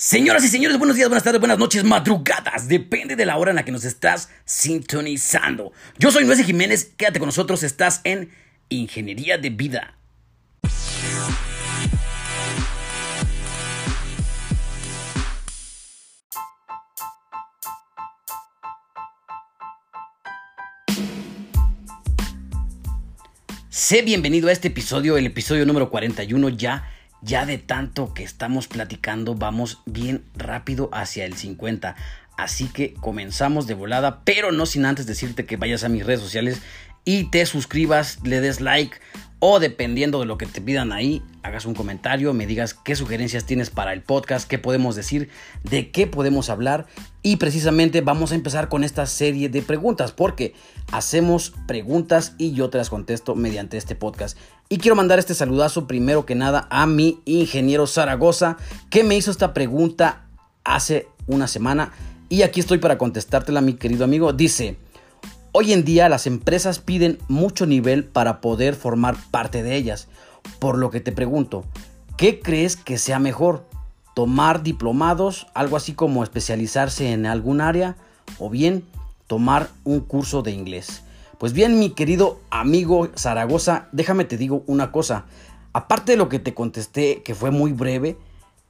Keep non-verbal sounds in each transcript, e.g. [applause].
Señoras y señores, buenos días, buenas tardes, buenas noches, madrugadas. Depende de la hora en la que nos estás sintonizando. Yo soy Luis Jiménez, quédate con nosotros, estás en Ingeniería de Vida. Sé bienvenido a este episodio, el episodio número 41 ya ya de tanto que estamos platicando, vamos bien rápido hacia el 50. Así que comenzamos de volada, pero no sin antes decirte que vayas a mis redes sociales y te suscribas, le des like o dependiendo de lo que te pidan ahí, hagas un comentario, me digas qué sugerencias tienes para el podcast, qué podemos decir, de qué podemos hablar y precisamente vamos a empezar con esta serie de preguntas porque hacemos preguntas y yo te las contesto mediante este podcast. Y quiero mandar este saludazo primero que nada a mi ingeniero Zaragoza que me hizo esta pregunta hace una semana y aquí estoy para contestártela mi querido amigo. Dice, Hoy en día las empresas piden mucho nivel para poder formar parte de ellas, por lo que te pregunto, ¿qué crees que sea mejor? ¿Tomar diplomados, algo así como especializarse en algún área, o bien tomar un curso de inglés? Pues bien, mi querido amigo Zaragoza, déjame te digo una cosa. Aparte de lo que te contesté, que fue muy breve,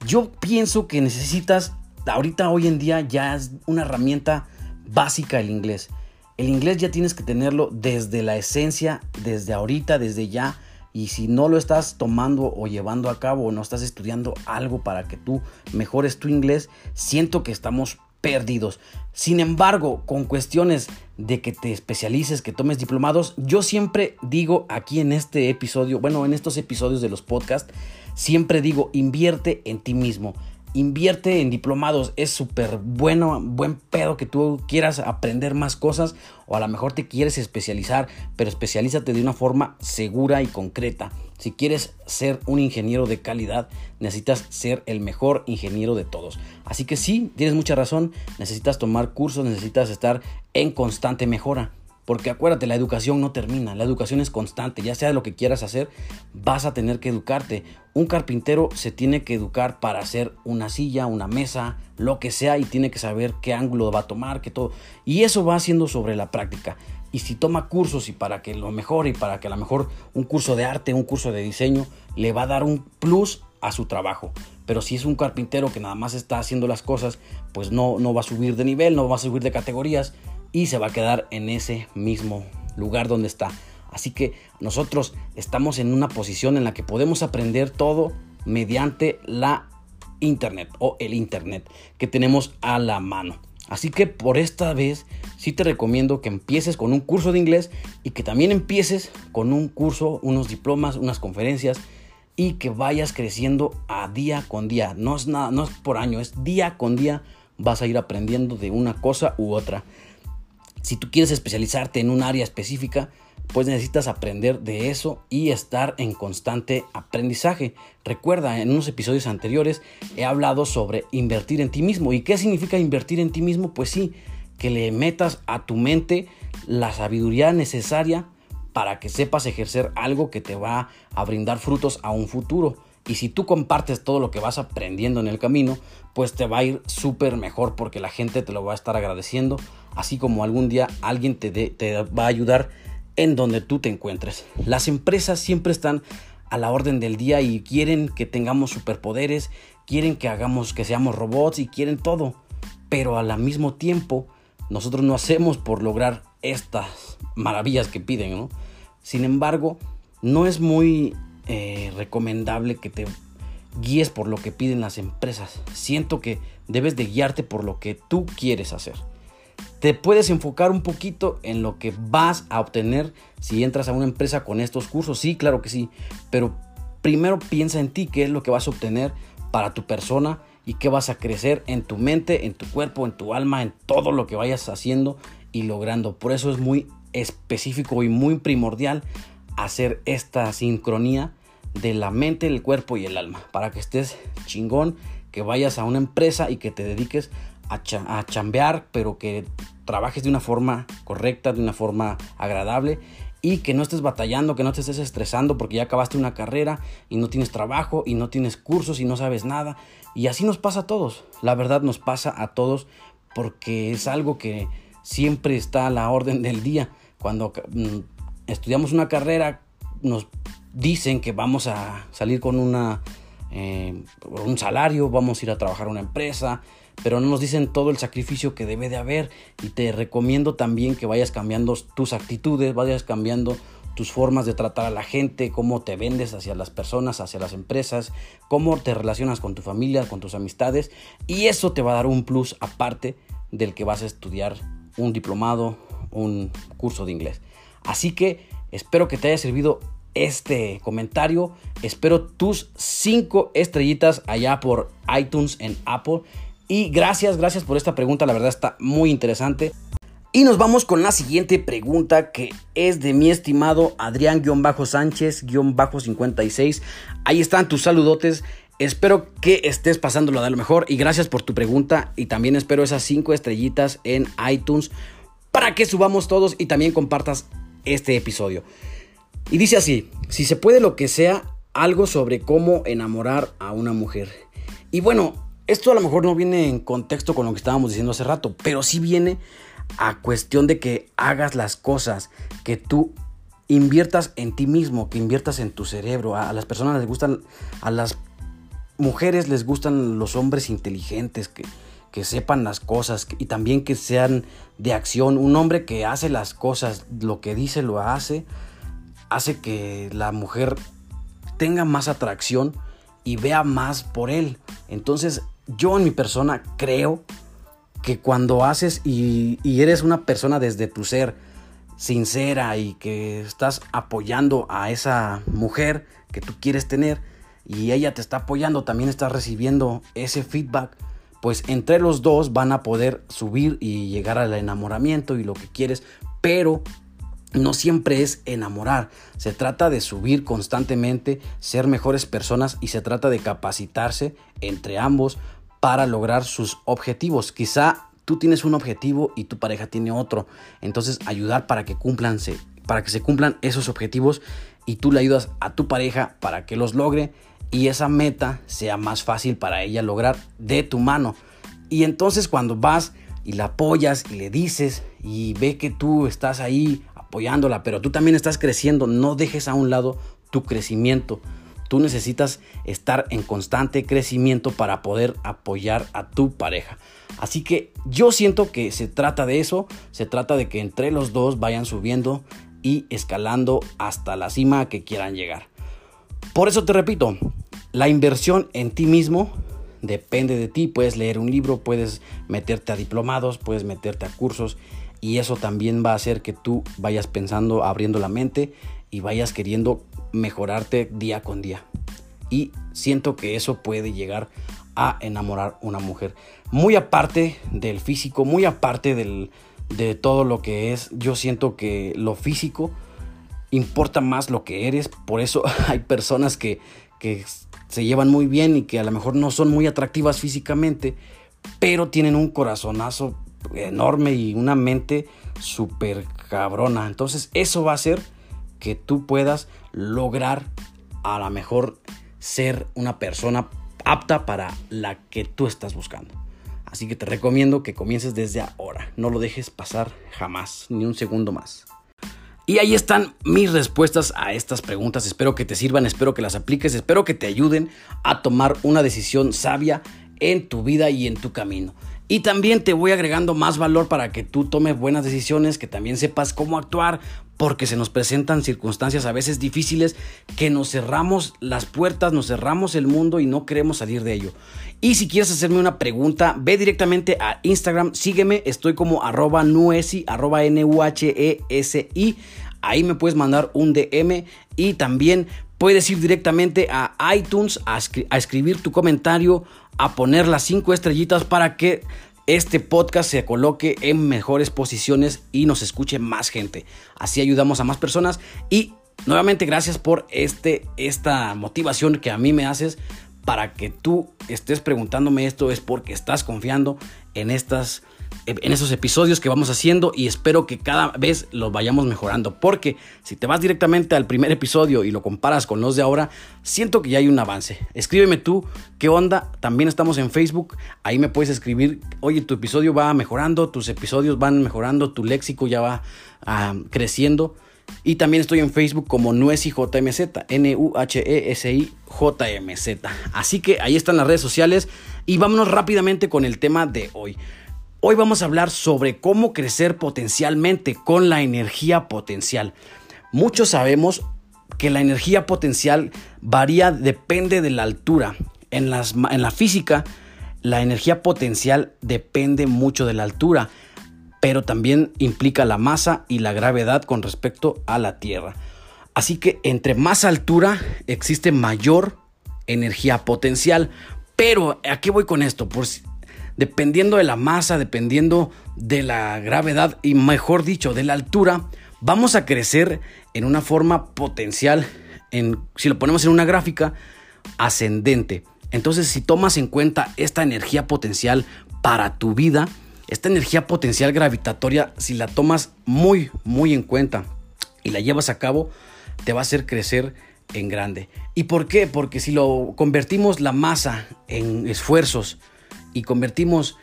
yo pienso que necesitas, ahorita hoy en día ya es una herramienta básica el inglés. El inglés ya tienes que tenerlo desde la esencia, desde ahorita, desde ya. Y si no lo estás tomando o llevando a cabo o no estás estudiando algo para que tú mejores tu inglés, siento que estamos perdidos. Sin embargo, con cuestiones de que te especialices, que tomes diplomados, yo siempre digo aquí en este episodio, bueno, en estos episodios de los podcasts, siempre digo, invierte en ti mismo invierte en diplomados. Es súper bueno, buen pedo que tú quieras aprender más cosas o a lo mejor te quieres especializar, pero especialízate de una forma segura y concreta. Si quieres ser un ingeniero de calidad, necesitas ser el mejor ingeniero de todos. Así que sí, tienes mucha razón, necesitas tomar cursos, necesitas estar en constante mejora. Porque acuérdate, la educación no termina, la educación es constante, ya sea lo que quieras hacer, vas a tener que educarte. Un carpintero se tiene que educar para hacer una silla, una mesa, lo que sea, y tiene que saber qué ángulo va a tomar, qué todo. Y eso va haciendo sobre la práctica. Y si toma cursos y para que lo mejore y para que a lo mejor un curso de arte, un curso de diseño, le va a dar un plus a su trabajo. Pero si es un carpintero que nada más está haciendo las cosas, pues no, no va a subir de nivel, no va a subir de categorías y se va a quedar en ese mismo lugar donde está. Así que nosotros estamos en una posición en la que podemos aprender todo mediante la internet o el internet que tenemos a la mano. Así que por esta vez sí te recomiendo que empieces con un curso de inglés y que también empieces con un curso, unos diplomas, unas conferencias y que vayas creciendo a día con día. No es nada, no es por año, es día con día vas a ir aprendiendo de una cosa u otra. Si tú quieres especializarte en un área específica, pues necesitas aprender de eso y estar en constante aprendizaje. Recuerda, en unos episodios anteriores he hablado sobre invertir en ti mismo. ¿Y qué significa invertir en ti mismo? Pues sí, que le metas a tu mente la sabiduría necesaria para que sepas ejercer algo que te va a brindar frutos a un futuro. Y si tú compartes todo lo que vas aprendiendo en el camino, pues te va a ir súper mejor porque la gente te lo va a estar agradeciendo, así como algún día alguien te, te va a ayudar en donde tú te encuentres. Las empresas siempre están a la orden del día y quieren que tengamos superpoderes, quieren que hagamos que seamos robots y quieren todo, pero al mismo tiempo nosotros no hacemos por lograr estas maravillas que piden, ¿no? Sin embargo, no es muy eh, recomendable que te guíes por lo que piden las empresas. Siento que debes de guiarte por lo que tú quieres hacer. Te puedes enfocar un poquito en lo que vas a obtener si entras a una empresa con estos cursos. Sí, claro que sí. Pero primero piensa en ti, qué es lo que vas a obtener para tu persona y qué vas a crecer en tu mente, en tu cuerpo, en tu alma, en todo lo que vayas haciendo y logrando. Por eso es muy específico y muy primordial hacer esta sincronía de la mente, el cuerpo y el alma. Para que estés chingón, que vayas a una empresa y que te dediques a, chambear, pero que trabajes de una forma correcta, de una forma agradable y que no estés batallando, que no te estés estresando porque ya acabaste una carrera y no tienes trabajo y no tienes cursos y no sabes nada. Y así nos pasa a todos. La verdad nos pasa a todos porque es algo que siempre está a la orden del día. Cuando mm, estudiamos una carrera nos dicen que vamos a salir con una, eh, un salario, vamos a ir a trabajar a una empresa, pero no nos dicen todo el sacrificio que debe de haber y te recomiendo también que vayas cambiando tus actitudes, vayas cambiando tus formas de tratar a la gente, cómo te vendes hacia las personas, hacia las empresas, cómo te relacionas con tu familia, con tus amistades y eso te va a dar un plus aparte del que vas a estudiar un diplomado, un curso de inglés. Así que espero que te haya servido este comentario. Espero tus 5 estrellitas allá por iTunes en Apple. Y gracias, gracias por esta pregunta, la verdad está muy interesante. Y nos vamos con la siguiente pregunta que es de mi estimado Adrián-Sánchez-56. Ahí están tus saludotes. Espero que estés pasándolo de lo mejor y gracias por tu pregunta y también espero esas 5 estrellitas en iTunes para que subamos todos y también compartas este episodio. Y dice así, si se puede lo que sea, algo sobre cómo enamorar a una mujer. Y bueno, esto a lo mejor no viene en contexto con lo que estábamos diciendo hace rato, pero sí viene a cuestión de que hagas las cosas, que tú inviertas en ti mismo, que inviertas en tu cerebro. A, las personas les gustan, a las mujeres les gustan los hombres inteligentes, que, que sepan las cosas y también que sean de acción. Un hombre que hace las cosas, lo que dice lo hace, hace que la mujer tenga más atracción y vea más por él. Entonces yo en mi persona creo que cuando haces y, eres una persona desde tu ser sincera y que estás apoyando a esa mujer que tú quieres tener y ella te está apoyando, también estás recibiendo ese feedback, pues entre los dos van a poder subir y llegar al enamoramiento y lo que quieres, pero no siempre es enamorar, se trata de subir constantemente, ser mejores personas y se trata de capacitarse entre ambos para lograr sus objetivos. Quizá tú tienes un objetivo y tu pareja tiene otro. Entonces ayudar para que cumplan, para que se cumplan esos objetivos y tú le ayudas a tu pareja para que los logre y esa meta sea más fácil para ella lograr de tu mano. Y entonces cuando vas y la apoyas y le dices y ve que tú estás ahí apoyándola, pero tú también estás creciendo, no dejes a un lado tu crecimiento. Tú necesitas estar en constante crecimiento para poder apoyar a tu pareja. Así que yo siento que se trata de eso, se trata de que entre los dos vayan subiendo y escalando hasta la cima que quieran llegar. Por eso te repito, la inversión en ti mismo depende de ti. Puedes leer un libro, puedes meterte a diplomados, puedes meterte a cursos y eso también va a hacer que tú vayas pensando, abriendo la mente y vayas queriendo mejorarte día con día. Y siento que eso puede llegar a enamorar una mujer. Muy aparte del físico, muy aparte de todo lo que es, yo siento que lo físico importa más lo que eres. Por eso [laughs] hay personas que, que se llevan muy bien y que a lo mejor no son muy atractivas físicamente, pero tienen un corazonazo enorme y una mente súper cabrona. Entonces eso va a hacer que tú puedas lograr a lo mejor ser una persona apta para la que tú estás buscando. Así que te recomiendo que comiences desde ahora. No lo dejes pasar jamás, ni un segundo más. Y ahí están mis respuestas a estas preguntas. Espero que te sirvan, espero que las apliques, espero que te ayuden a tomar una decisión sabia en tu vida y en tu camino. Y también te voy agregando más valor para que tú tomes buenas decisiones, que también sepas cómo actuar, porque se nos presentan circunstancias a veces difíciles que nos cerramos las puertas, nos cerramos el mundo y no queremos salir de ello. Y si quieres hacerme una pregunta, ve directamente a Instagram, sígueme, estoy como arroba nuesi, arroba N-U-H-E-S-I. Ahí me puedes mandar un DM y también puedes ir directamente a iTunes a, escribir tu comentario a poner las cinco estrellitas para que este podcast se coloque en mejores posiciones y nos escuche más gente. Así ayudamos a más personas y nuevamente gracias por este, esta motivación que a mí me haces para que tú estés preguntándome esto es porque estás confiando en estas en esos episodios que vamos haciendo y espero que cada vez los vayamos mejorando. Porque si te vas directamente al primer episodio y lo comparas con los de ahora, siento que ya hay un avance. Escríbeme tú qué onda. También estamos en Facebook. Ahí me puedes escribir, oye, tu episodio va mejorando, tus episodios van mejorando, tu léxico ya va ah, creciendo. Y también estoy en Facebook como Nuesi JMZ, N-U-H-E-S-I J-M-Z. Así que ahí están las redes sociales y vámonos rápidamente con el tema de hoy. Hoy vamos a hablar sobre cómo crecer potencialmente con la energía potencial. Muchos sabemos que la energía potencial varía, depende de la altura. En, las, en la física, la energía potencial depende mucho de la altura, pero también implica la masa y la gravedad con respecto a la Tierra. Así que entre más altura existe mayor energía potencial. Pero, ¿a qué voy con esto? Por, dependiendo de la masa, dependiendo de la gravedad y mejor dicho, de la altura, vamos a crecer en una forma potencial, en, si lo ponemos en una gráfica, ascendente. Entonces, si tomas en cuenta esta energía potencial para tu vida, esta energía potencial gravitatoria, si la tomas muy, muy en cuenta y la llevas a cabo, te va a hacer crecer en grande. ¿Y por qué? Porque si lo convertimos la masa en esfuerzos, y convertimos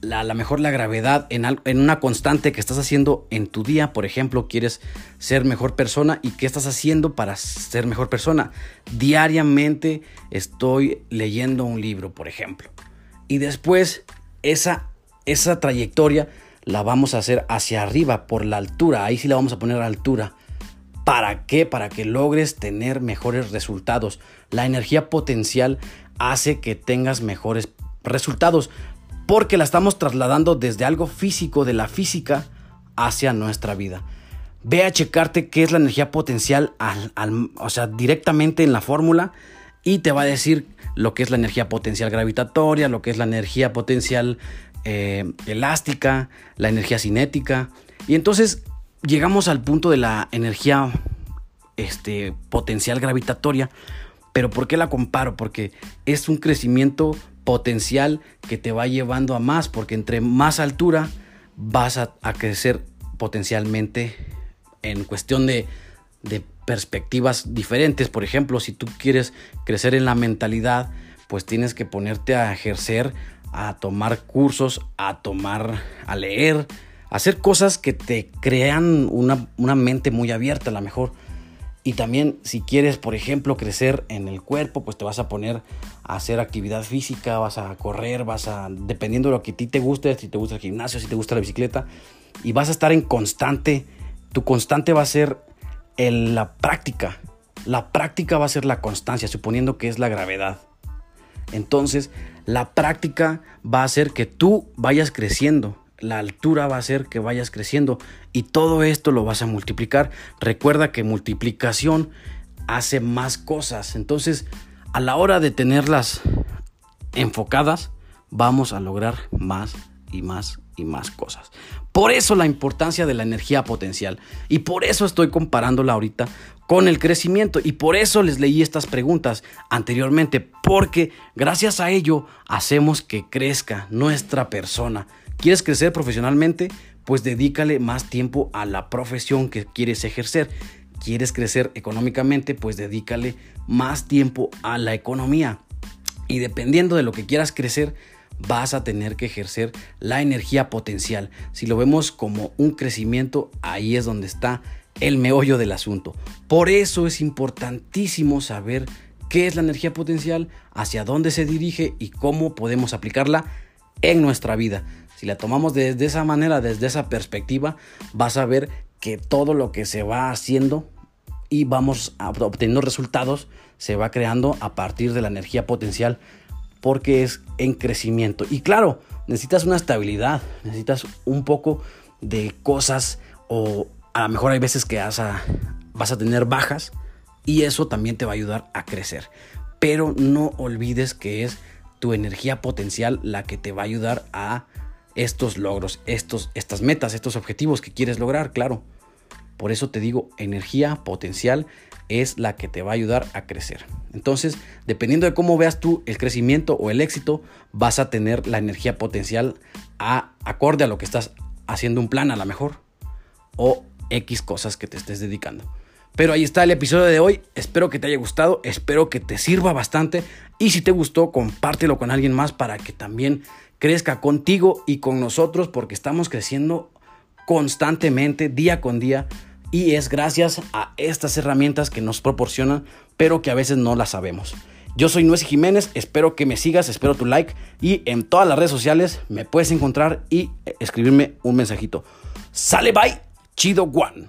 la, la mejor la gravedad en, en, una constante que estás haciendo en tu día. Por ejemplo, quieres ser mejor persona y qué estás haciendo para ser mejor persona. Diariamente estoy leyendo un libro, por ejemplo. Y después esa, esa trayectoria la vamos a hacer hacia arriba, por la altura. Ahí sí la vamos a poner a altura. ¿Para qué? Para que logres tener mejores resultados. La energía potencial hace que tengas mejores resultados, porque la estamos trasladando desde algo físico, de la física, hacia nuestra vida. Ve a checarte qué es la energía potencial, al, o sea, directamente en la fórmula y te va a decir lo que es la energía potencial gravitatoria, lo que es la energía potencial eh, elástica, la energía cinética. Y entonces llegamos al punto de la energía este, potencial gravitatoria. Pero ¿por qué la comparo? Porque es un crecimiento potencial que te va llevando a más, porque entre más altura vas a, crecer potencialmente en cuestión de, de perspectivas diferentes. Por ejemplo, si tú quieres crecer en la mentalidad, pues tienes que ponerte a ejercer, a tomar cursos, a tomar, a leer, a hacer cosas que te crean una, una mente muy abierta a lo mejor. Y también si quieres, por ejemplo, crecer en el cuerpo, pues te vas a poner a hacer actividad física, vas a correr, vas a, dependiendo de lo que a ti te guste, si te gusta el gimnasio, si te gusta la bicicleta, y vas a estar en constante, tu constante va a ser la práctica. La práctica va a ser la constancia, suponiendo que es la gravedad. Entonces, la práctica va a hacer que tú vayas creciendo la altura va a hacer que vayas creciendo y todo esto lo vas a multiplicar. Recuerda que multiplicación hace más cosas. Entonces, a la hora de tenerlas enfocadas, vamos a lograr más y más más cosas. Por eso la importancia de la energía potencial. Y por eso estoy comparándola ahorita con el crecimiento. Y por eso les leí estas preguntas anteriormente. Porque gracias a ello hacemos que crezca nuestra persona. ¿Quieres crecer profesionalmente? Pues dedícale más tiempo a la profesión que quieres ejercer. ¿Quieres crecer económicamente? Pues dedícale más tiempo a la economía. Y dependiendo de lo que quieras crecer, vas a tener que ejercer la energía potencial. Si lo vemos como un crecimiento, ahí es donde está el meollo del asunto. Por eso es importantísimo saber qué es la energía potencial, hacia dónde se dirige y cómo podemos aplicarla en nuestra vida. Si la tomamos desde esa manera, desde esa perspectiva, vas a ver que todo lo que se va haciendo y vamos obteniendo resultados se va creando a partir de la energía potencial porque es en crecimiento. Y claro, necesitas una estabilidad, necesitas un poco de cosas o a lo mejor hay veces que vas a, vas a tener bajas y eso también te va a ayudar a crecer. Pero no olvides que es tu energía potencial la que te va a ayudar a estos logros, estos, estas metas, estos objetivos que quieres lograr, claro. Por eso te digo, energía potencial es la que te va a ayudar a crecer. Entonces, dependiendo de cómo veas tú el crecimiento o el éxito, vas a tener la energía potencial a, acorde a lo que estás haciendo un plan a lo mejor o X cosas que te estés dedicando. Pero ahí está el episodio de hoy. Espero que te haya gustado, espero que te sirva bastante y si te gustó, compártelo con alguien más para que también crezca contigo y con nosotros porque estamos creciendo constantemente, día con día y es gracias a estas herramientas que nos proporcionan, pero que a veces no las sabemos. Yo soy Nuez Jiménez, espero que me sigas, espero tu like y en todas las redes sociales me puedes encontrar y escribirme un mensajito. Sale bye, chido one.